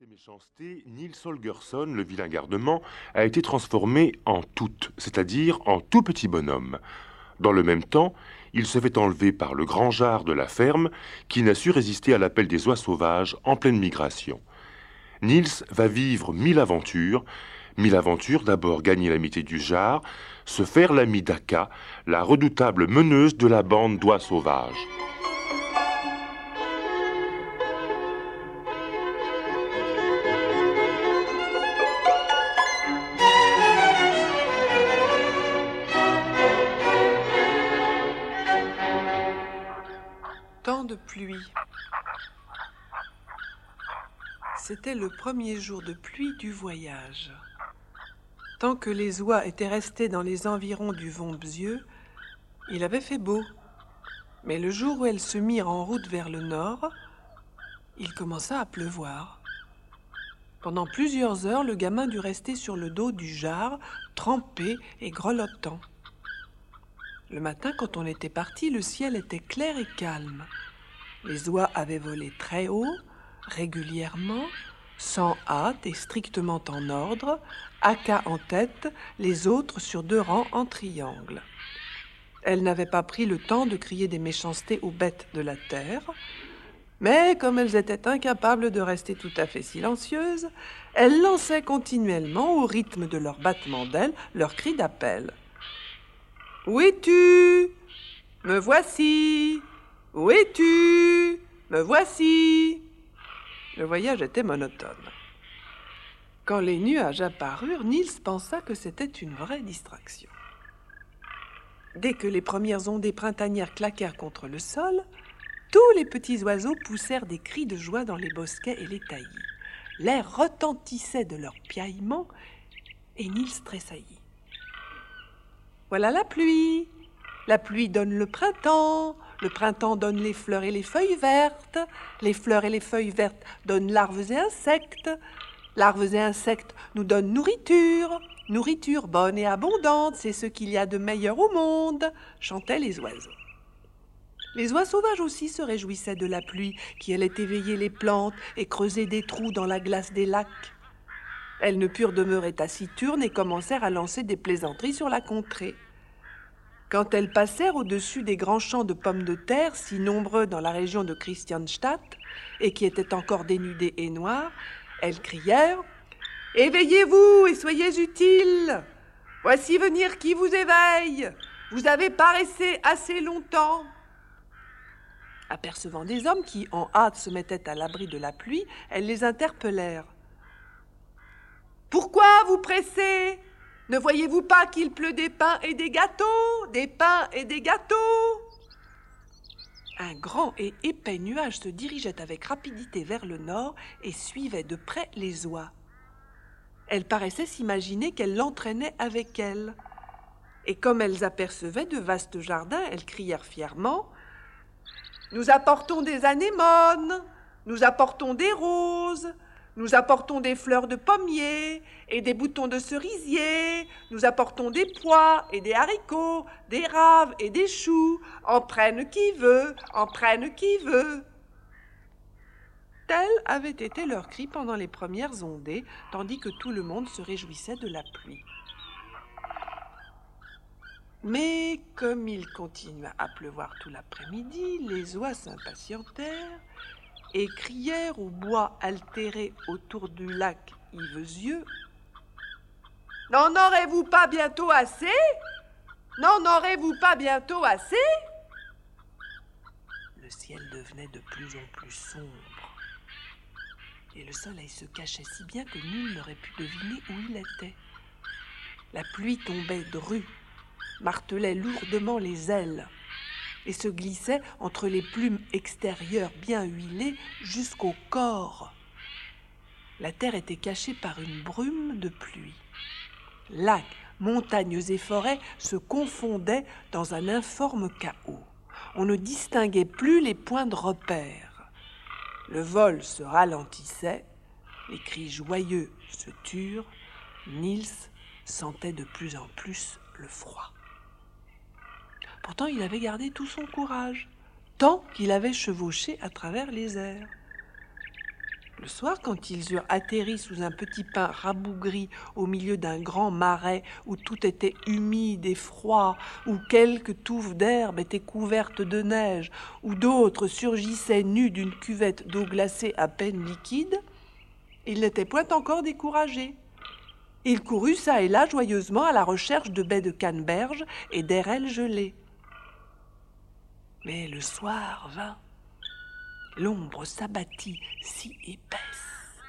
ses méchancetés, Nils Holgersson, le vilain gardement, a été transformé en tout, c'est-à-dire en tout petit bonhomme. Dans le même temps, il se fait enlever par le grand jar de la ferme qui n'a su résister à l'appel des oies sauvages en pleine migration. Nils va vivre mille aventures, mille aventures d'abord gagner l'amitié du jar, se faire l'ami d'Aka, la redoutable meneuse de la bande d'oies sauvages. C'était le premier jour de pluie du voyage. Tant que les oies étaient restées dans les environs du Vombzieux, il avait fait beau. Mais le jour où elles se mirent en route vers le nord, il commença à pleuvoir. Pendant plusieurs heures, le gamin dut rester sur le dos du jar, trempé et grelottant. Le matin, quand on était parti, le ciel était clair et calme. Les oies avaient volé très haut, régulièrement, sans hâte et strictement en ordre, Aka en tête, les autres sur deux rangs en triangle. Elles n'avaient pas pris le temps de crier des méchancetés aux bêtes de la terre, mais comme elles étaient incapables de rester tout à fait silencieuses, elles lançaient continuellement, au rythme de leurs battements d'ailes, leurs cris d'appel. Où es-tu? Me voici Où es-tu? Me voici Le voyage était monotone. Quand les nuages apparurent, Niels pensa que c'était une vraie distraction. Dès que les premières ondées printanières claquèrent contre le sol, tous les petits oiseaux poussèrent des cris de joie dans les bosquets et les taillis. L'air retentissait de leurs piaillements et Niels tressaillit. Voilà la pluie. La pluie donne le printemps. Le printemps donne les fleurs et les feuilles vertes. Les fleurs et les feuilles vertes donnent larves et insectes. Larves et insectes nous donnent nourriture. Nourriture bonne et abondante, c'est ce qu'il y a de meilleur au monde, chantaient les oiseaux. Les oies sauvages aussi se réjouissaient de la pluie qui allait éveiller les plantes et creuser des trous dans la glace des lacs. Elles ne purent demeurer taciturnes et commencèrent à lancer des plaisanteries sur la contrée. Quand elles passèrent au-dessus des grands champs de pommes de terre, si nombreux dans la région de Christianstadt, et qui étaient encore dénudés et noirs, elles crièrent Éveillez-vous et soyez utiles. Voici venir qui vous éveille. Vous avez paraissé assez longtemps. Apercevant des hommes qui, en hâte, se mettaient à l'abri de la pluie, elles les interpellèrent. Pourquoi vous pressez? Ne voyez-vous pas qu'il pleut des pains et des gâteaux Des pains et des gâteaux? Un grand et épais nuage se dirigeait avec rapidité vers le nord et suivait de près les oies. Elles paraissaient s'imaginer qu'elle l'entraînait avec elles. Et comme elles apercevaient de vastes jardins, elles crièrent fièrement Nous apportons des anémones, nous apportons des roses, nous apportons des fleurs de pommier et des boutons de cerisier, nous apportons des pois et des haricots, des raves et des choux, en prenne qui veut, en prenne qui veut. Tel avait été leur cri pendant les premières ondées, tandis que tout le monde se réjouissait de la pluie. Mais comme il continua à pleuvoir tout l'après-midi, les oies s'impatientèrent et crièrent au bois altéré autour du lac Yvesieux N'en aurez-vous pas bientôt assez? N'en aurez-vous pas bientôt assez? Le ciel devenait de plus en plus sombre et le soleil se cachait si bien que nul n'aurait pu deviner où il était. La pluie tombait dru, martelait lourdement les ailes et se glissait entre les plumes extérieures bien huilées jusqu'au corps. La terre était cachée par une brume de pluie. Lacs, montagnes et forêts se confondaient dans un informe chaos. On ne distinguait plus les points de repère. Le vol se ralentissait, les cris joyeux se turent, Niels sentait de plus en plus le froid. Pourtant, il avait gardé tout son courage, tant qu'il avait chevauché à travers les airs. Le soir, quand ils eurent atterri sous un petit pin rabougri au milieu d'un grand marais où tout était humide et froid, où quelques touffes d'herbe étaient couvertes de neige, où d'autres surgissaient nus d'une cuvette d'eau glacée à peine liquide, ils n'étaient point encore découragés. Il courut çà et là joyeusement à la recherche de baies de canneberge et d'érelles gelées. Mais le soir vint l'ombre s'abattit si épaisse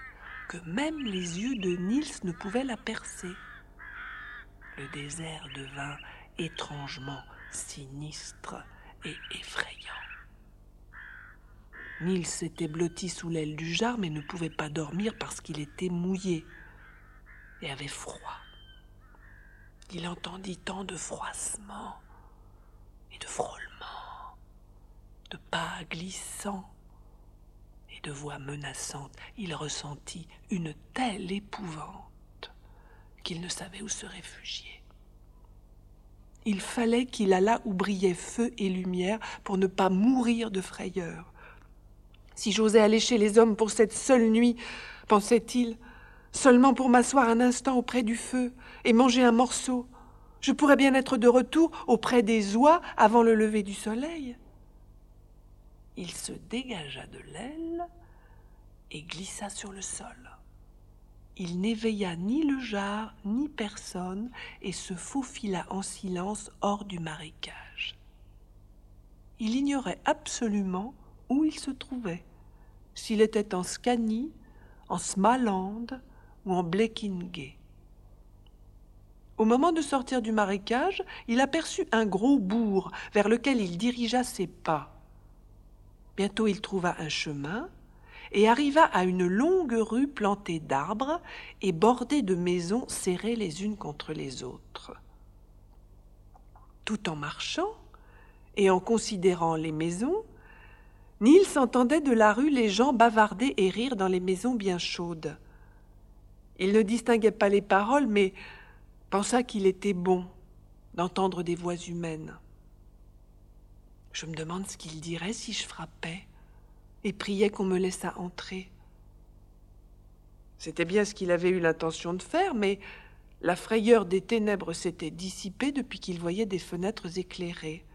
que même les yeux de Nils ne pouvaient la percer. Le désert devint étrangement sinistre et effrayant. Nils s'était blotti sous l'aile du jar mais ne pouvait pas dormir parce qu'il était mouillé et avait froid. Il entendit tant de froissements et de frôlements, de pas glissants de voix menaçante, il ressentit une telle épouvante qu'il ne savait où se réfugier. Il fallait qu'il allât où brillaient feu et lumière pour ne pas mourir de frayeur. Si j'osais aller chez les hommes pour cette seule nuit, pensait-il, seulement pour m'asseoir un instant auprès du feu et manger un morceau, je pourrais bien être de retour auprès des oies avant le lever du soleil il se dégagea de l'aile et glissa sur le sol. Il n'éveilla ni le jar ni personne et se faufila en silence hors du marécage. Il ignorait absolument où il se trouvait, s'il était en Scanie, en Smaland ou en Blekinge. Au moment de sortir du marécage, il aperçut un gros bourg vers lequel il dirigea ses pas. Bientôt il trouva un chemin et arriva à une longue rue plantée d'arbres et bordée de maisons serrées les unes contre les autres. Tout en marchant et en considérant les maisons, Nils entendait de la rue les gens bavarder et rire dans les maisons bien chaudes. Il ne distinguait pas les paroles, mais pensa qu'il était bon d'entendre des voix humaines. Je me demande ce qu'il dirait si je frappais et priais qu'on me laissât entrer. C'était bien ce qu'il avait eu l'intention de faire, mais la frayeur des ténèbres s'était dissipée depuis qu'il voyait des fenêtres éclairées.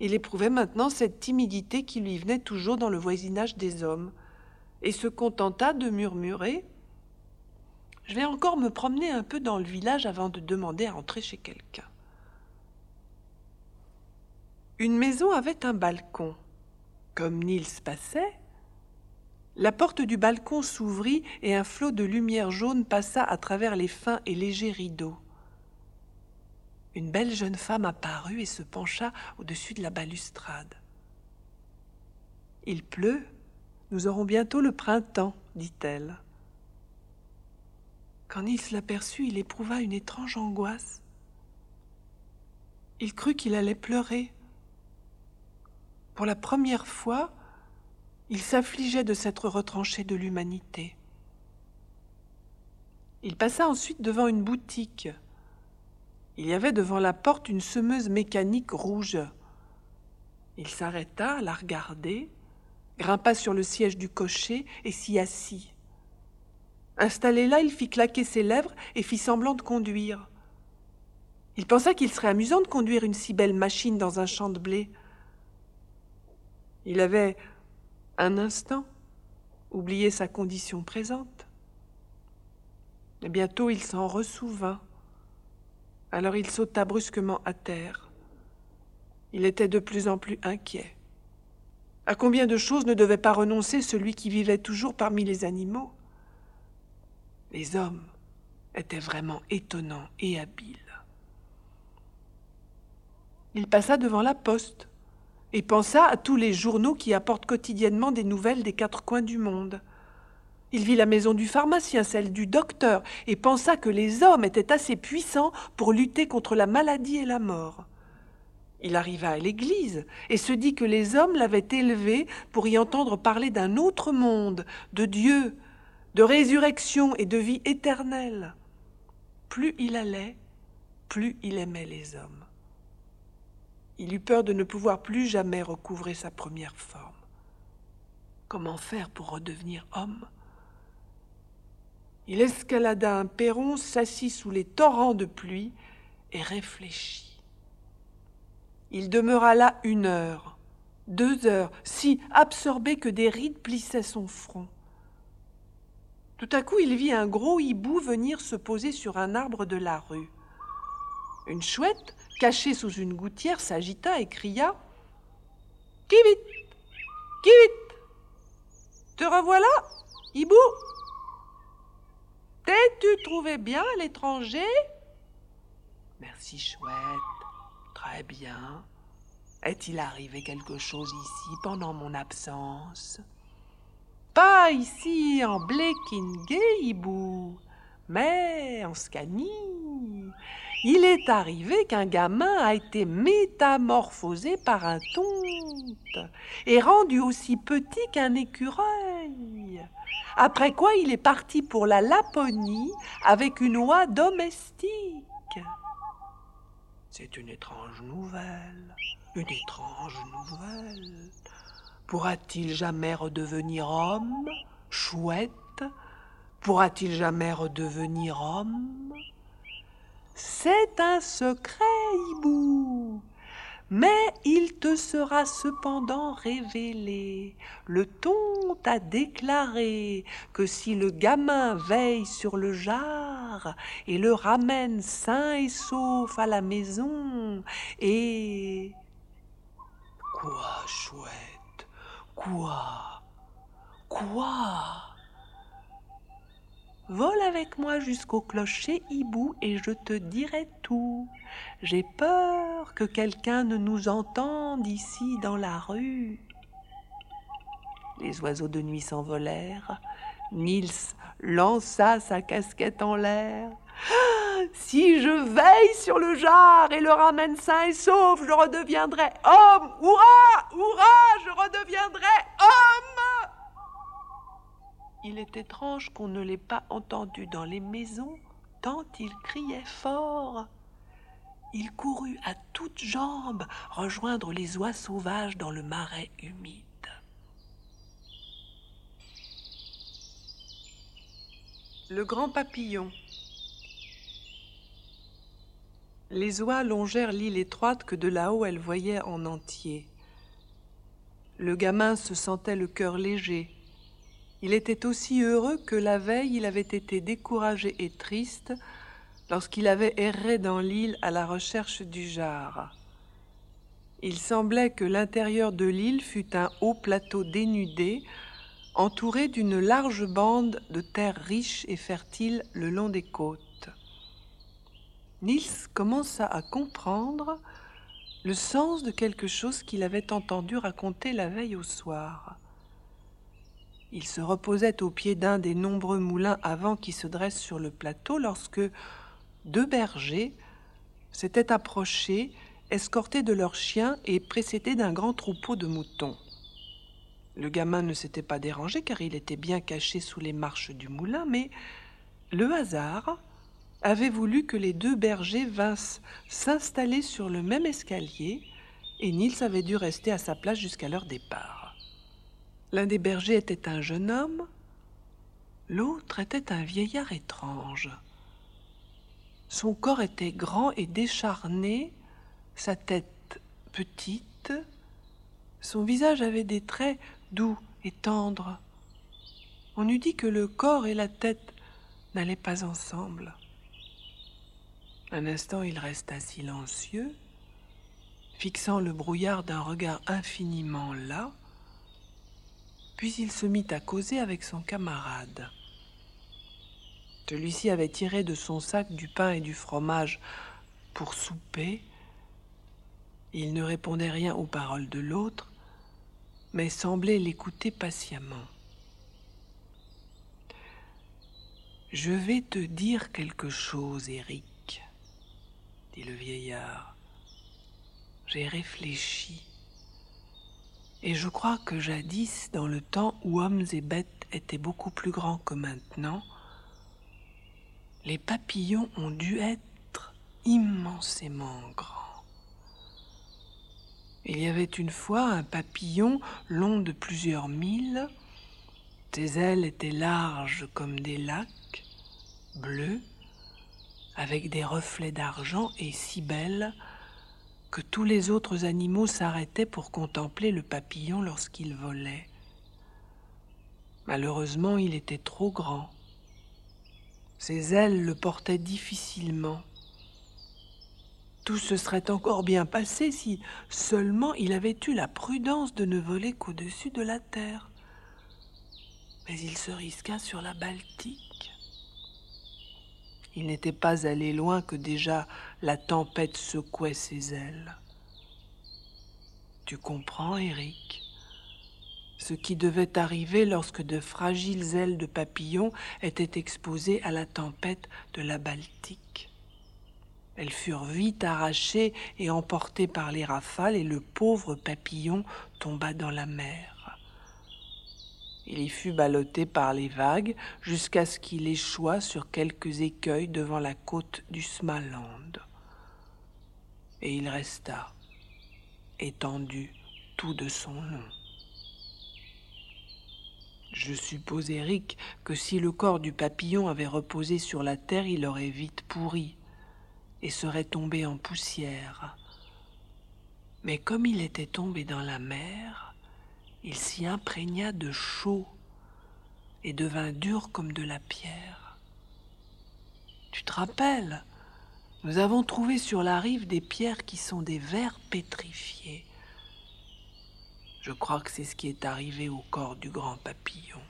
Il éprouvait maintenant cette timidité qui lui venait toujours dans le voisinage des hommes, et se contenta de murmurer Je vais encore me promener un peu dans le village avant de demander à entrer chez quelqu'un. Une maison avait un balcon. Comme Nils passait, la porte du balcon s'ouvrit et un flot de lumière jaune passa à travers les fins et légers rideaux. Une belle jeune femme apparut et se pencha au-dessus de la balustrade. Il pleut, nous aurons bientôt le printemps, dit-elle. Quand Nils l'aperçut, il éprouva une étrange angoisse. Il crut qu'il allait pleurer. Pour la première fois, il s'affligeait de s'être retranché de l'humanité. Il passa ensuite devant une boutique. Il y avait devant la porte une semeuse mécanique rouge. Il s'arrêta, la regarder, grimpa sur le siège du cocher et s'y assit. Installé là, il fit claquer ses lèvres et fit semblant de conduire. Il pensa qu'il serait amusant de conduire une si belle machine dans un champ de blé. Il avait un instant oublié sa condition présente. Et bientôt il s'en ressouvint. Alors il sauta brusquement à terre. Il était de plus en plus inquiet. À combien de choses ne devait pas renoncer celui qui vivait toujours parmi les animaux? Les hommes étaient vraiment étonnants et habiles. Il passa devant la poste et pensa à tous les journaux qui apportent quotidiennement des nouvelles des quatre coins du monde. Il vit la maison du pharmacien, celle du docteur, et pensa que les hommes étaient assez puissants pour lutter contre la maladie et la mort. Il arriva à l'église et se dit que les hommes l'avaient élevé pour y entendre parler d'un autre monde, de Dieu, de résurrection et de vie éternelle. Plus il allait, plus il aimait les hommes. Il eut peur de ne pouvoir plus jamais recouvrer sa première forme. Comment faire pour redevenir homme? Il escalada un perron, s'assit sous les torrents de pluie et réfléchit. Il demeura là une heure, deux heures, si absorbé que des rides plissaient son front. Tout à coup, il vit un gros hibou venir se poser sur un arbre de la rue. Une chouette, cachée sous une gouttière, s'agita et cria Qui vite Te revoilà, hibou T'es-tu trouvé bien l'étranger? Merci, chouette. Très bien. Est-il arrivé quelque chose ici pendant mon absence? Pas ici en hibou, mais en Scanie. Il est arrivé qu'un gamin a été métamorphosé par un tonte et rendu aussi petit qu'un écureuil. Après quoi il est parti pour la Laponie avec une oie domestique. C'est une étrange nouvelle, une étrange nouvelle. Pourra-t-il jamais redevenir homme, chouette Pourra-t-il jamais redevenir homme? C'est un secret, hibou. Mais il te sera cependant révélé. Le ton t'a déclaré que si le gamin veille sur le jar et le ramène sain et sauf à la maison, et... Quoi, chouette? Quoi? Quoi? Vole avec moi jusqu'au clocher hibou et je te dirai tout. J'ai peur que quelqu'un ne nous entende ici dans la rue. Les oiseaux de nuit s'envolèrent. Nils lança sa casquette en l'air. Ah, si je veille sur le jar et le ramène sain et sauf, je redeviendrai homme. Hurrah Hurrah Je redeviendrai homme Il est étrange qu'on ne l'ait pas entendu dans les maisons, tant il criait fort. Il courut à toutes jambes rejoindre les oies sauvages dans le marais humide. Le grand papillon. Les oies longèrent l'île étroite que de là-haut elles voyaient en entier. Le gamin se sentait le cœur léger. Il était aussi heureux que la veille il avait été découragé et triste lorsqu'il avait erré dans l'île à la recherche du jar. Il semblait que l'intérieur de l'île fût un haut plateau dénudé, entouré d'une large bande de terres riches et fertiles le long des côtes. Nils commença à comprendre le sens de quelque chose qu'il avait entendu raconter la veille au soir. Il se reposait au pied d'un des nombreux moulins avant qui se dressent sur le plateau lorsque, deux bergers s'étaient approchés, escortés de leurs chiens et précédés d'un grand troupeau de moutons. Le gamin ne s'était pas dérangé car il était bien caché sous les marches du moulin, mais le hasard avait voulu que les deux bergers vinssent s'installer sur le même escalier, et Nils avait dû rester à sa place jusqu'à leur départ. L'un des bergers était un jeune homme, l'autre était un vieillard étrange. Son corps était grand et décharné, sa tête petite, son visage avait des traits doux et tendres. On eût dit que le corps et la tête n'allaient pas ensemble. Un instant il resta silencieux, fixant le brouillard d'un regard infiniment las, puis il se mit à causer avec son camarade. Celui-ci avait tiré de son sac du pain et du fromage pour souper. Il ne répondait rien aux paroles de l'autre, mais semblait l'écouter patiemment. Je vais te dire quelque chose, Eric, dit le vieillard. J'ai réfléchi, et je crois que jadis, dans le temps où hommes et bêtes étaient beaucoup plus grands que maintenant, les papillons ont dû être immensément grands. Il y avait une fois un papillon long de plusieurs milles, ses ailes étaient larges comme des lacs, bleue, avec des reflets d'argent et si belle que tous les autres animaux s'arrêtaient pour contempler le papillon lorsqu'il volait. Malheureusement, il était trop grand. Ses ailes le portaient difficilement. Tout se serait encore bien passé si seulement il avait eu la prudence de ne voler qu'au-dessus de la terre. Mais il se risqua sur la Baltique. Il n'était pas allé loin que déjà la tempête secouait ses ailes. Tu comprends, Eric ce qui devait arriver lorsque de fragiles ailes de papillon étaient exposées à la tempête de la Baltique. Elles furent vite arrachées et emportées par les rafales et le pauvre papillon tomba dans la mer. Il y fut ballotté par les vagues jusqu'à ce qu'il échouât sur quelques écueils devant la côte du Smaland. Et il resta, étendu tout de son long. Je suppose, Eric, que si le corps du papillon avait reposé sur la terre, il aurait vite pourri et serait tombé en poussière. Mais comme il était tombé dans la mer, il s'y imprégna de chaud et devint dur comme de la pierre. Tu te rappelles Nous avons trouvé sur la rive des pierres qui sont des vers pétrifiés. Je crois que c'est ce qui est arrivé au corps du grand papillon.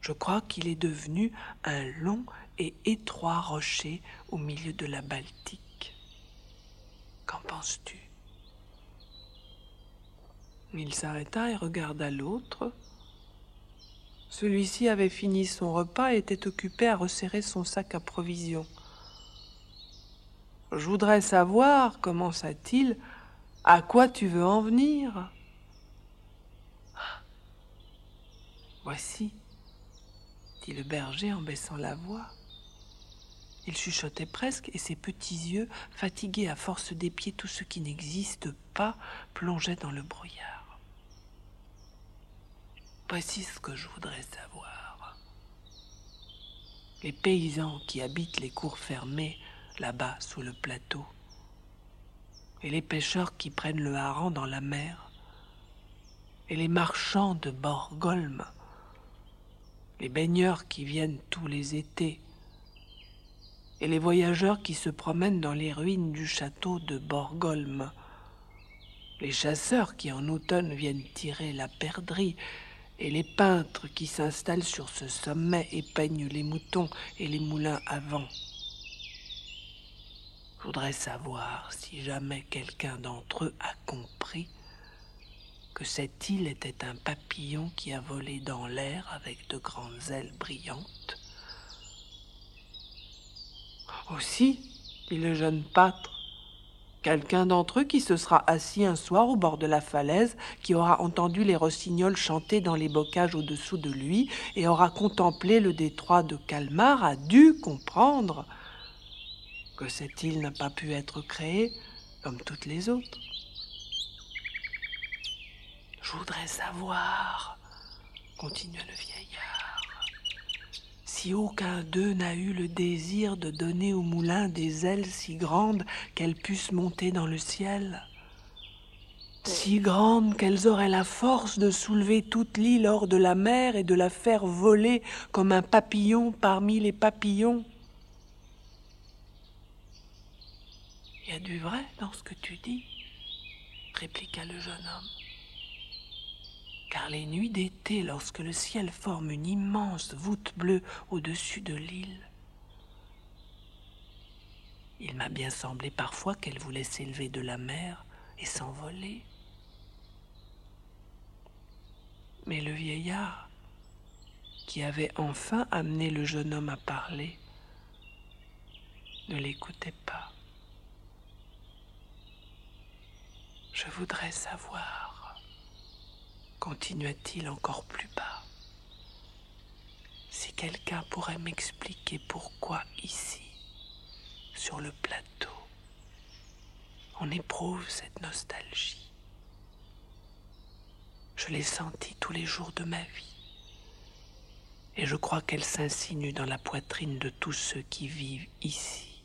Je crois qu'il est devenu un long et étroit rocher au milieu de la Baltique. Qu'en penses-tu? Il s'arrêta et regarda l'autre. Celui-ci avait fini son repas et était occupé à resserrer son sac à provisions. Je voudrais savoir, commença-t-il, à quoi tu veux en venir Voici, dit le berger en baissant la voix. Il chuchotait presque, et ses petits yeux, fatigués à force d'épier tout ce qui n'existe pas, plongeaient dans le brouillard. Voici ce que je voudrais savoir. Les paysans qui habitent les cours fermées, là-bas sous le plateau, et les pêcheurs qui prennent le hareng dans la mer, et les marchands de Borgholm, les baigneurs qui viennent tous les étés, et les voyageurs qui se promènent dans les ruines du château de Borgholm, les chasseurs qui en automne viennent tirer la perdrix, et les peintres qui s'installent sur ce sommet et peignent les moutons et les moulins à vent. Je voudrais savoir si jamais quelqu'un d'entre eux a compris que cette île était un papillon qui a volé dans l'air avec de grandes ailes brillantes aussi, dit le jeune pâtre, quelqu'un d'entre eux qui se sera assis un soir au bord de la falaise, qui aura entendu les rossignols chanter dans les bocages au-dessous de lui, et aura contemplé le détroit de Calmar, a dû comprendre que cette île n'a pas pu être créée comme toutes les autres. Je voudrais savoir, continua le vieillard, si aucun d'eux n'a eu le désir de donner au moulin des ailes si grandes qu'elles puissent monter dans le ciel, si grandes qu'elles auraient la force de soulever toute l'île hors de la mer et de la faire voler comme un papillon parmi les papillons. Il y a du vrai dans ce que tu dis, répliqua le jeune homme car les nuits d'été, lorsque le ciel forme une immense voûte bleue au-dessus de l'île, il m'a bien semblé parfois qu'elle voulait s'élever de la mer et s'envoler. Mais le vieillard, qui avait enfin amené le jeune homme à parler, ne l'écoutait pas. Je voudrais savoir continua-t-il encore plus bas. Si quelqu'un pourrait m'expliquer pourquoi ici, sur le plateau, on éprouve cette nostalgie. Je l'ai senti tous les jours de ma vie. Et je crois qu'elle s'insinue dans la poitrine de tous ceux qui vivent ici.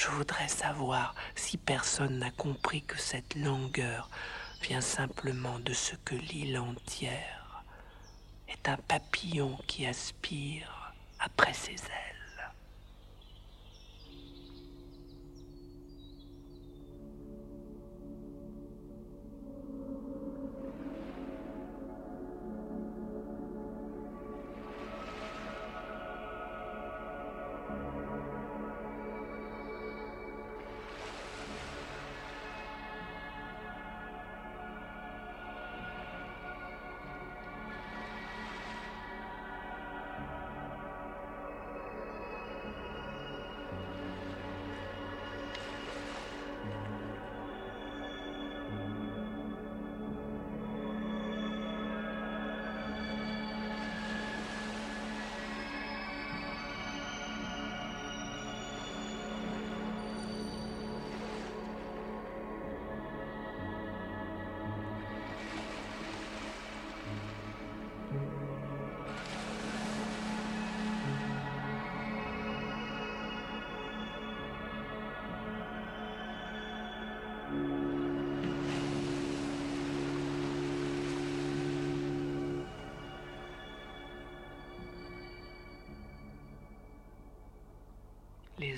Je voudrais savoir si personne n'a compris que cette langueur vient simplement de ce que l'île entière est un papillon qui aspire après ses ailes.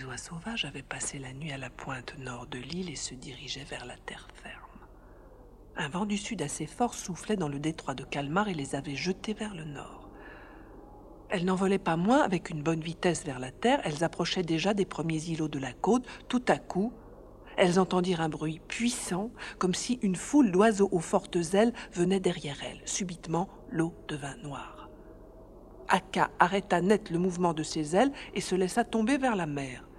Les oies sauvages avaient passé la nuit à la pointe nord de l'île et se dirigeaient vers la terre ferme. Un vent du sud assez fort soufflait dans le détroit de Calmar et les avait jetés vers le nord. Elles n'en volaient pas moins avec une bonne vitesse vers la terre, elles approchaient déjà des premiers îlots de la côte. Tout à coup, elles entendirent un bruit puissant, comme si une foule d'oiseaux aux fortes ailes venait derrière elles. Subitement, l'eau devint noire. Aka arrêta net le mouvement de ses ailes et se laissa tomber vers la mer.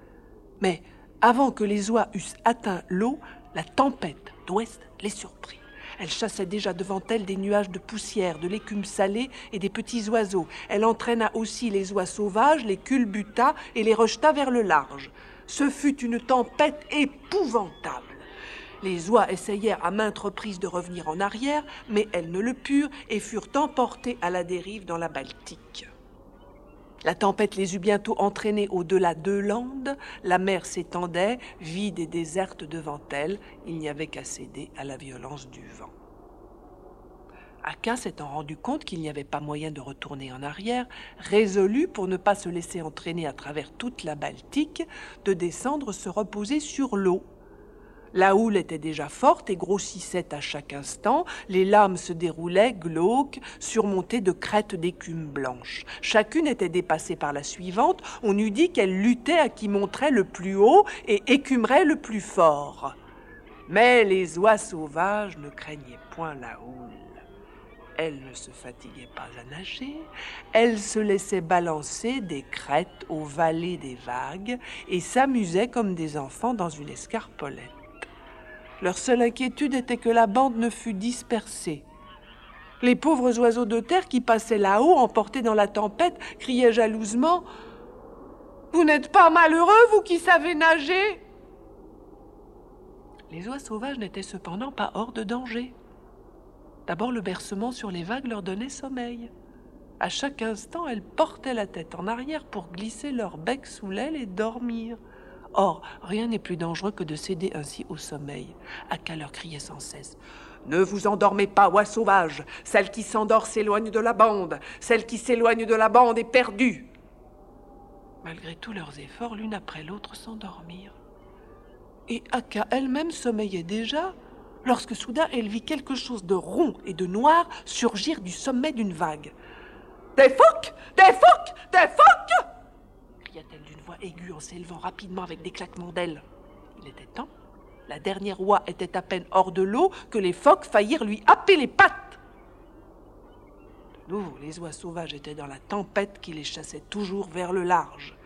Mais avant que les oies eussent atteint l'eau, la tempête d'ouest les surprit. Elle chassait déjà devant elle des nuages de poussière, de l'écume salée et des petits oiseaux. Elle entraîna aussi les oies sauvages, les culbuta et les rejeta vers le large. Ce fut une tempête épouvantable. Les oies essayèrent à maintes reprises de revenir en arrière, mais elles ne le purent et furent emportées à la dérive dans la Baltique. La tempête les eut bientôt entraînées au-delà de Landes, la mer s'étendait, vide et déserte devant elles, il n'y avait qu'à céder à la violence du vent. Aka s'étant rendu compte qu'il n'y avait pas moyen de retourner en arrière, résolut, pour ne pas se laisser entraîner à travers toute la Baltique, de descendre se reposer sur l'eau la houle était déjà forte et grossissait à chaque instant, les lames se déroulaient, glauques, surmontées de crêtes d'écume blanche. Chacune était dépassée par la suivante, on eût dit qu'elle luttait à qui montrait le plus haut et écumerait le plus fort. Mais les oies sauvages ne craignaient point la houle. Elles ne se fatiguaient pas à nager, elles se laissaient balancer des crêtes aux vallées des vagues et s'amusaient comme des enfants dans une escarpolette. Leur seule inquiétude était que la bande ne fût dispersée. Les pauvres oiseaux de terre qui passaient là-haut, emportés dans la tempête, criaient jalousement Vous n'êtes pas malheureux, vous qui savez nager Les oies sauvages n'étaient cependant pas hors de danger. D'abord, le bercement sur les vagues leur donnait sommeil. À chaque instant, elles portaient la tête en arrière pour glisser leur bec sous l'aile et dormir. Or, rien n'est plus dangereux que de céder ainsi au sommeil. Aka leur criait sans cesse. Ne vous endormez pas, oie sauvage. Celle qui s'endort s'éloigne de la bande. Celle qui s'éloigne de la bande est perdue. Malgré tous leurs efforts, l'une après l'autre s'endormirent. Et Aka elle-même sommeillait déjà, lorsque soudain elle vit quelque chose de rond et de noir surgir du sommet d'une vague. Des phoques Des phoques Des phoques cria-t-elle d'une voix aiguë en s'élevant rapidement avec des claquements d'ailes. Il était temps. La dernière oie était à peine hors de l'eau que les phoques faillirent lui happer les pattes. De nouveau, les oies sauvages étaient dans la tempête qui les chassait toujours vers le large.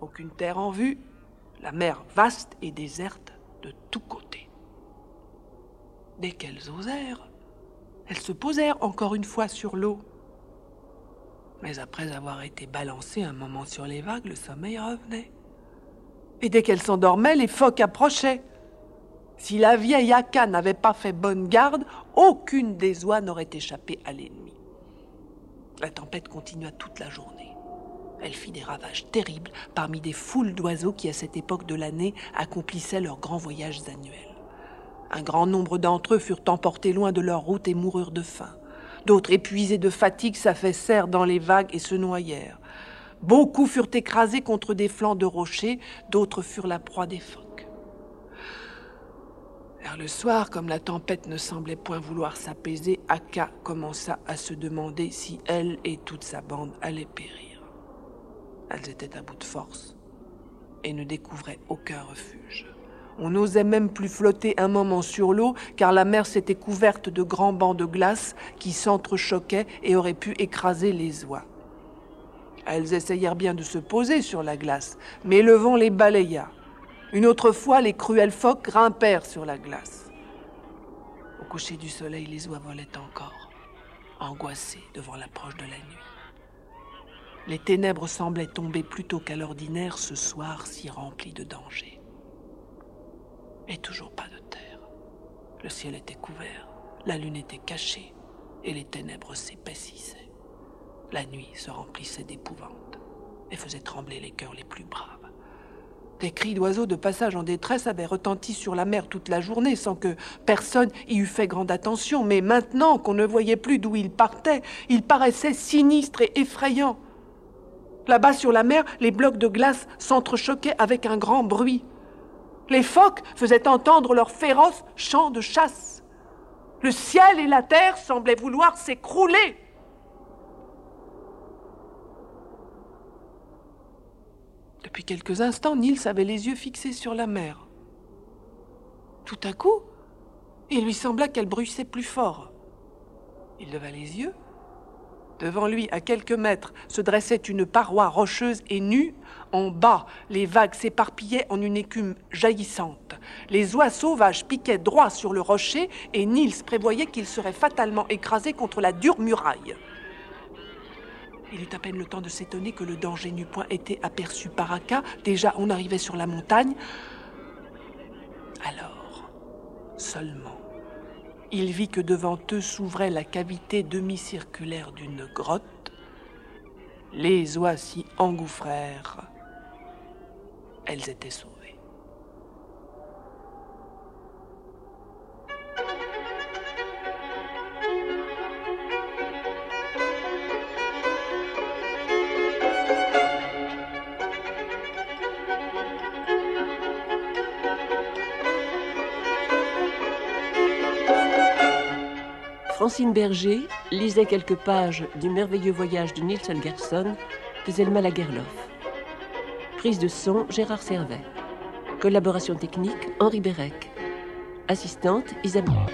Aucune terre en vue, la mer vaste et déserte de tous côtés. Dès qu'elles osèrent, elles se posèrent encore une fois sur l'eau. Mais après avoir été balancées un moment sur les vagues, le sommeil revenait. Et dès qu'elle s'endormait, les phoques approchaient. Si la vieille Aka n'avait pas fait bonne garde, aucune des oies n'aurait échappé à l'ennemi. La tempête continua toute la journée. Elle fit des ravages terribles parmi des foules d'oiseaux qui, à cette époque de l'année, accomplissaient leurs grands voyages annuels. Un grand nombre d'entre eux furent emportés loin de leur route et moururent de faim. D'autres, épuisés de fatigue, s'affaissèrent dans les vagues et se noyèrent. Beaucoup furent écrasés contre des flancs de rochers, d'autres furent la proie des phoques. Vers le soir, comme la tempête ne semblait point vouloir s'apaiser, Aka commença à se demander si elle et toute sa bande allaient périr. Elles étaient à bout de force et ne découvraient aucun refuge. On n'osait même plus flotter un moment sur l'eau, car la mer s'était couverte de grands bancs de glace qui s'entrechoquaient et auraient pu écraser les oies. Elles essayèrent bien de se poser sur la glace, mais le vent les balaya. Une autre fois, les cruels phoques grimpèrent sur la glace. Au coucher du soleil, les oies volaient encore, angoissées devant l'approche de la nuit. Les ténèbres semblaient tomber plus tôt qu'à l'ordinaire ce soir si rempli de dangers. Et toujours pas de terre. Le ciel était couvert, la lune était cachée, et les ténèbres s'épaississaient. La nuit se remplissait d'épouvante et faisait trembler les cœurs les plus braves. Des cris d'oiseaux de passage en détresse avaient retenti sur la mer toute la journée sans que personne y eût fait grande attention, mais maintenant qu'on ne voyait plus d'où ils partaient, ils paraissaient sinistres et effrayants. Là-bas sur la mer, les blocs de glace s'entrechoquaient avec un grand bruit. Les phoques faisaient entendre leur féroce chant de chasse. Le ciel et la terre semblaient vouloir s'écrouler. Depuis quelques instants, Nils avait les yeux fixés sur la mer. Tout à coup, il lui sembla qu'elle bruissait plus fort. Il leva les yeux. Devant lui, à quelques mètres, se dressait une paroi rocheuse et nue. En bas, les vagues s'éparpillaient en une écume jaillissante. Les oies sauvages piquaient droit sur le rocher et Nils prévoyait qu'il serait fatalement écrasé contre la dure muraille. Il eut à peine le temps de s'étonner que le danger n'eût point été aperçu par Aka. Déjà, on arrivait sur la montagne. Alors, seulement, il vit que devant eux s'ouvrait la cavité demi-circulaire d'une grotte. Les oies s'y engouffrèrent. Elles étaient sauvées. Francine Berger lisait quelques pages du merveilleux voyage de Nils Holgersson de Zelma Lagerlof. Prise de son Gérard Servet. Collaboration technique Henri Bérec. Assistante Isabelle.